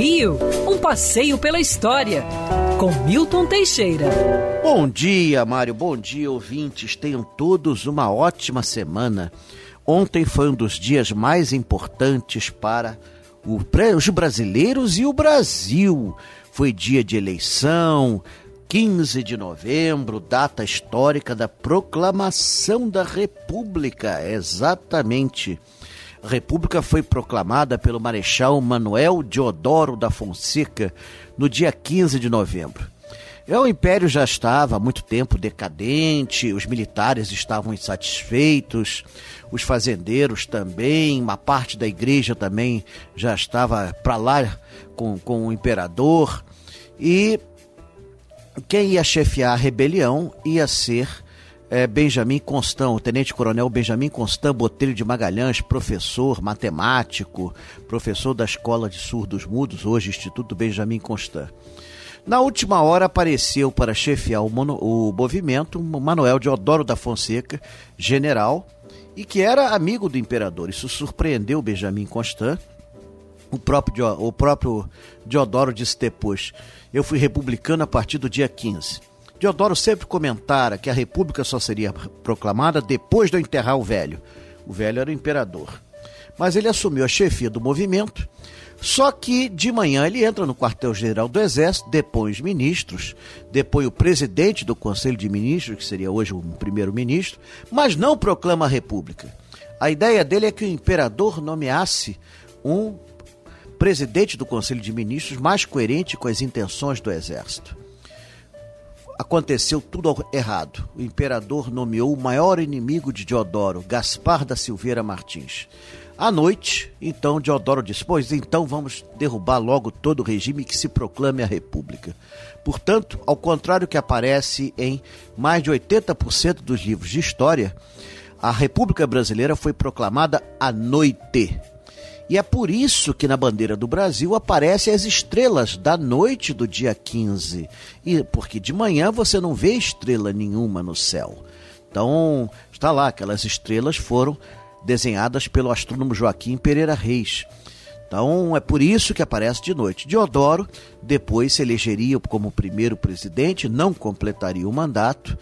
Rio, um passeio pela história, com Milton Teixeira. Bom dia, Mário, bom dia, ouvintes. Tenham todos uma ótima semana. Ontem foi um dos dias mais importantes para os brasileiros e o Brasil. Foi dia de eleição, 15 de novembro, data histórica da proclamação da República. Exatamente. República foi proclamada pelo Marechal Manuel Deodoro da Fonseca no dia 15 de novembro. É, o Império já estava há muito tempo decadente, os militares estavam insatisfeitos, os fazendeiros também, uma parte da igreja também já estava para lá com, com o imperador. E quem ia chefiar a rebelião ia ser é, Benjamin Constant, o tenente-coronel Benjamin Constant Botelho de Magalhães, professor, matemático, professor da Escola de Surdos Mudos, hoje Instituto Benjamin Constant. Na última hora apareceu para chefiar o, mono, o movimento Manuel Deodoro da Fonseca, general, e que era amigo do imperador. Isso surpreendeu Benjamin Constant. O próprio, o próprio Deodoro disse depois: Eu fui republicano a partir do dia 15. Deodoro sempre comentara que a república só seria proclamada depois de eu enterrar o velho. O velho era o imperador. Mas ele assumiu a chefia do movimento só que de manhã ele entra no quartel-general do Exército, depõe os ministros, depõe o presidente do Conselho de Ministros, que seria hoje o primeiro-ministro, mas não proclama a República. A ideia dele é que o imperador nomeasse um presidente do Conselho de Ministros mais coerente com as intenções do Exército. Aconteceu tudo errado. O imperador nomeou o maior inimigo de Diodoro, Gaspar da Silveira Martins. À noite, então, Deodoro disse: Pois então vamos derrubar logo todo o regime que se proclame a República. Portanto, ao contrário que aparece em mais de 80% dos livros de história, a República Brasileira foi proclamada à noite. E é por isso que na bandeira do Brasil aparecem as estrelas da noite do dia 15. E porque de manhã você não vê estrela nenhuma no céu. Então, está lá, aquelas estrelas foram desenhadas pelo astrônomo Joaquim Pereira Reis. Então é por isso que aparece de noite. Diodoro depois se elegeria como primeiro presidente, não completaria o mandato,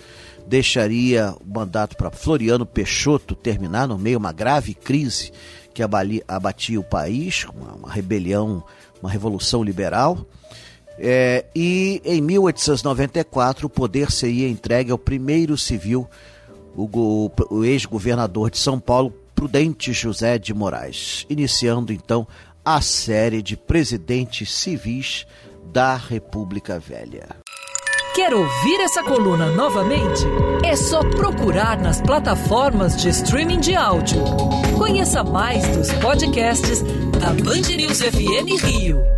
deixaria o mandato para Floriano Peixoto terminar no meio uma grave crise que abatia o país, uma, uma rebelião, uma revolução liberal. É, e em 1894 o poder seria entregue ao primeiro civil, o, o ex-governador de São Paulo, Prudente José de Moraes, iniciando então a série de presidentes civis da República Velha. Quer ouvir essa coluna novamente? É só procurar nas plataformas de streaming de áudio. Conheça mais dos podcasts da Band News FM Rio.